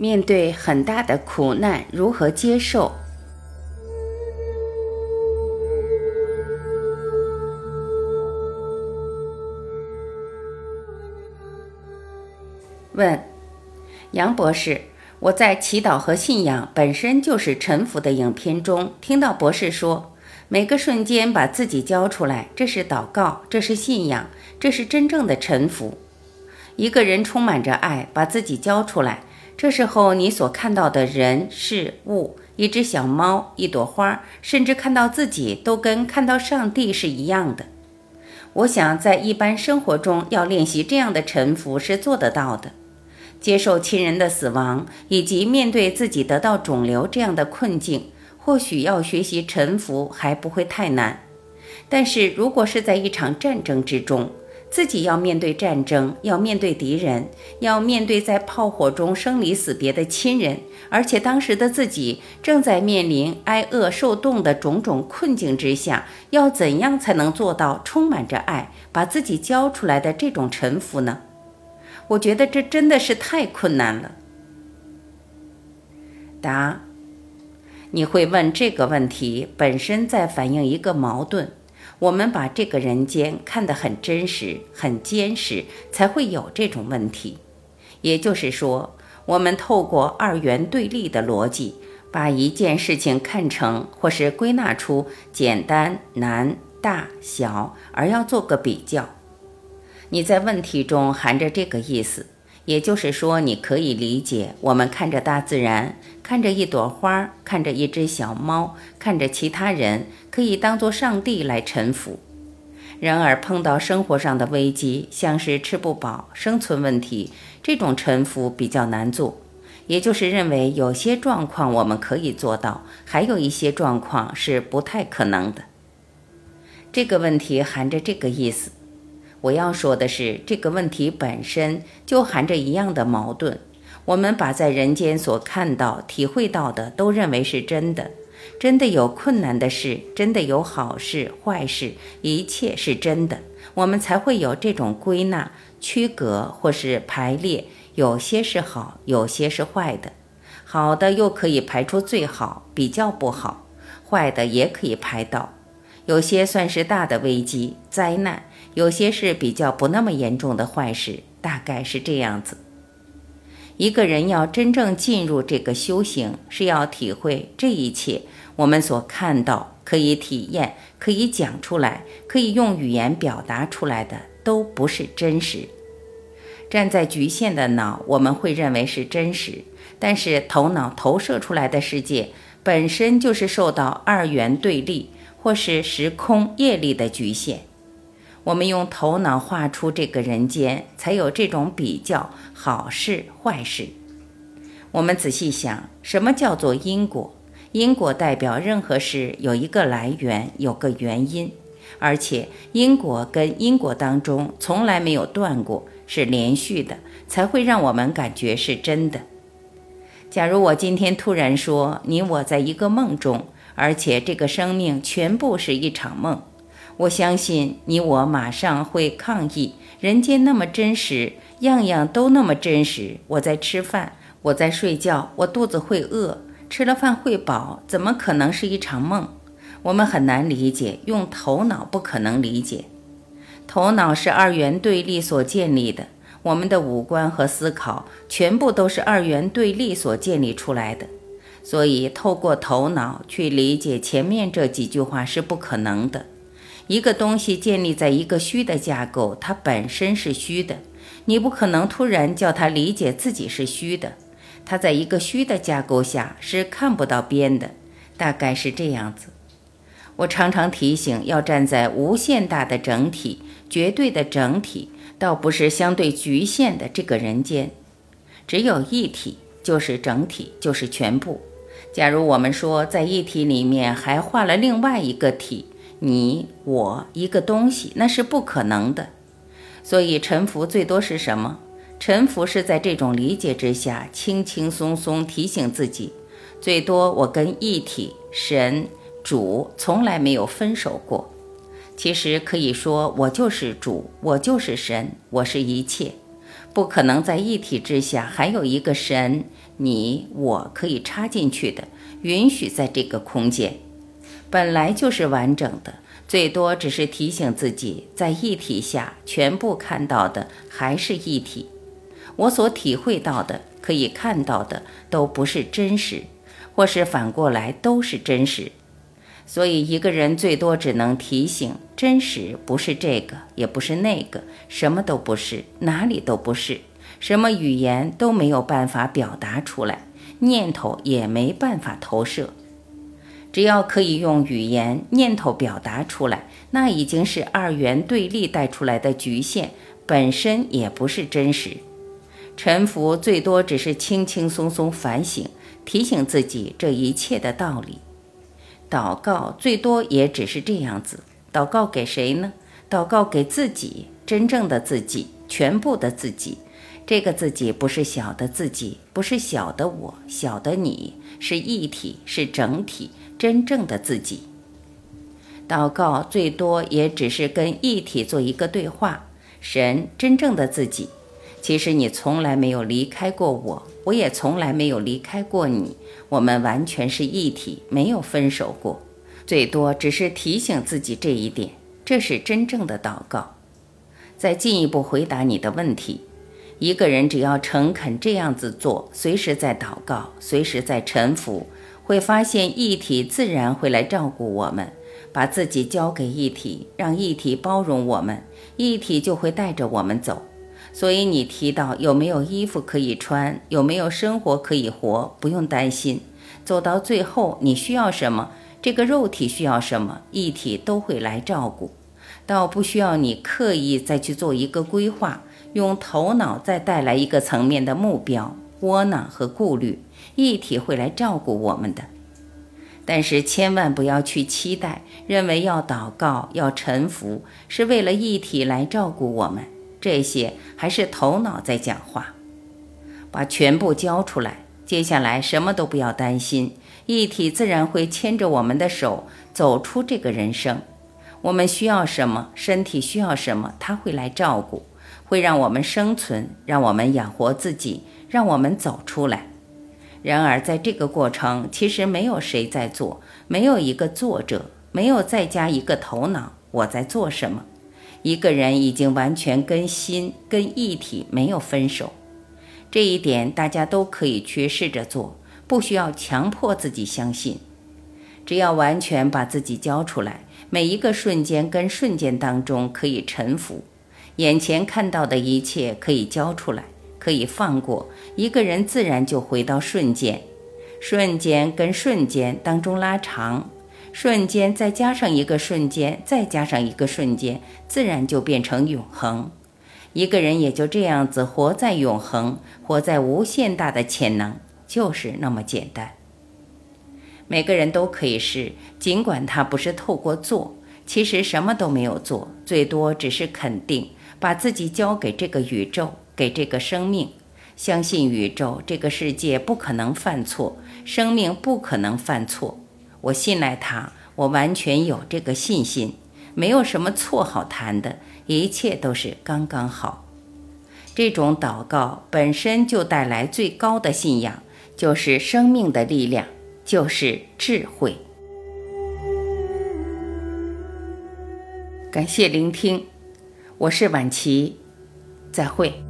面对很大的苦难，如何接受？问杨博士：“我在《祈祷和信仰本身就是臣服》的影片中听到博士说，每个瞬间把自己交出来，这是祷告，这是信仰，这是真正的臣服。一个人充满着爱，把自己交出来。”这时候，你所看到的人事物，一只小猫，一朵花，甚至看到自己，都跟看到上帝是一样的。我想，在一般生活中，要练习这样的臣服是做得到的。接受亲人的死亡，以及面对自己得到肿瘤这样的困境，或许要学习臣服还不会太难。但是如果是在一场战争之中，自己要面对战争，要面对敌人，要面对在炮火中生离死别的亲人，而且当时的自己正在面临挨饿受冻的种种困境之下，要怎样才能做到充满着爱，把自己交出来的这种臣服呢？我觉得这真的是太困难了。答：你会问这个问题，本身在反映一个矛盾。我们把这个人间看得很真实、很坚实，才会有这种问题。也就是说，我们透过二元对立的逻辑，把一件事情看成或是归纳出简单、难、大、小，而要做个比较。你在问题中含着这个意思。也就是说，你可以理解，我们看着大自然，看着一朵花，看着一只小猫，看着其他人，可以当做上帝来臣服。然而，碰到生活上的危机，像是吃不饱、生存问题，这种臣服比较难做。也就是认为，有些状况我们可以做到，还有一些状况是不太可能的。这个问题含着这个意思。我要说的是，这个问题本身就含着一样的矛盾。我们把在人间所看到、体会到的都认为是真的，真的有困难的事，真的有好事、坏事，一切是真的，我们才会有这种归纳、区隔或是排列。有些是好，有些是坏的，好的又可以排出最好，比较不好；坏的也可以排到。有些算是大的危机、灾难。有些是比较不那么严重的坏事，大概是这样子。一个人要真正进入这个修行，是要体会这一切我们所看到、可以体验、可以讲出来、可以用语言表达出来的，都不是真实。站在局限的脑，我们会认为是真实，但是头脑投射出来的世界本身就是受到二元对立或是时空业力的局限。我们用头脑画出这个人间，才有这种比较好事坏事。我们仔细想，什么叫做因果？因果代表任何事有一个来源，有个原因，而且因果跟因果当中从来没有断过，是连续的，才会让我们感觉是真的。假如我今天突然说你我在一个梦中，而且这个生命全部是一场梦。我相信你，我马上会抗议。人间那么真实，样样都那么真实。我在吃饭，我在睡觉，我肚子会饿，吃了饭会饱，怎么可能是一场梦？我们很难理解，用头脑不可能理解。头脑是二元对立所建立的，我们的五官和思考全部都是二元对立所建立出来的。所以，透过头脑去理解前面这几句话是不可能的。一个东西建立在一个虚的架构，它本身是虚的，你不可能突然叫它理解自己是虚的。它在一个虚的架构下是看不到边的，大概是这样子。我常常提醒，要站在无限大的整体、绝对的整体，倒不是相对局限的这个人间。只有一体就是整体，就是全部。假如我们说在一体里面还画了另外一个体。你我一个东西，那是不可能的。所以臣服最多是什么？臣服是在这种理解之下，轻轻松松提醒自己，最多我跟一体神主从来没有分手过。其实可以说，我就是主，我就是神，我是一切。不可能在一体之下还有一个神，你我可以插进去的，允许在这个空间，本来就是完整的，最多只是提醒自己，在一体下全部看到的还是一体。我所体会到的、可以看到的都不是真实，或是反过来都是真实。所以，一个人最多只能提醒：真实不是这个，也不是那个，什么都不是，哪里都不是，什么语言都没有办法表达出来，念头也没办法投射。只要可以用语言、念头表达出来，那已经是二元对立带出来的局限，本身也不是真实。臣服最多只是轻轻松松反省，提醒自己这一切的道理。祷告最多也只是这样子，祷告给谁呢？祷告给自己，真正的自己，全部的自己。这个自己不是小的自己，不是小的我，小的你，是一体，是整体，真正的自己。祷告最多也只是跟一体做一个对话，神真正的自己。其实你从来没有离开过我，我也从来没有离开过你。我们完全是一体，没有分手过。最多只是提醒自己这一点，这是真正的祷告。再进一步回答你的问题：一个人只要诚恳这样子做，随时在祷告，随时在臣服，会发现一体自然会来照顾我们。把自己交给一体，让一体包容我们，一体就会带着我们走。所以你提到有没有衣服可以穿，有没有生活可以活，不用担心。走到最后，你需要什么，这个肉体需要什么，一体都会来照顾，倒不需要你刻意再去做一个规划，用头脑再带来一个层面的目标，窝囊和顾虑，一体会来照顾我们的。但是千万不要去期待，认为要祷告、要臣服，是为了一体来照顾我们。这些还是头脑在讲话，把全部交出来。接下来什么都不要担心，一体自然会牵着我们的手走出这个人生。我们需要什么，身体需要什么，他会来照顾，会让我们生存，让我们养活自己，让我们走出来。然而，在这个过程，其实没有谁在做，没有一个作者，没有再加一个头脑，我在做什么。一个人已经完全跟心、跟一体没有分手，这一点大家都可以去试着做，不需要强迫自己相信。只要完全把自己交出来，每一个瞬间跟瞬间当中可以臣服，眼前看到的一切可以交出来，可以放过，一个人自然就回到瞬间，瞬间跟瞬间当中拉长。瞬间再加上一个瞬间，再加上一个瞬间，自然就变成永恒。一个人也就这样子活在永恒，活在无限大的潜能，就是那么简单。每个人都可以试，尽管他不是透过做，其实什么都没有做，最多只是肯定，把自己交给这个宇宙，给这个生命，相信宇宙这个世界不可能犯错，生命不可能犯错。我信赖他，我完全有这个信心，没有什么错好谈的，一切都是刚刚好。这种祷告本身就带来最高的信仰，就是生命的力量，就是智慧。感谢聆听，我是晚琪，再会。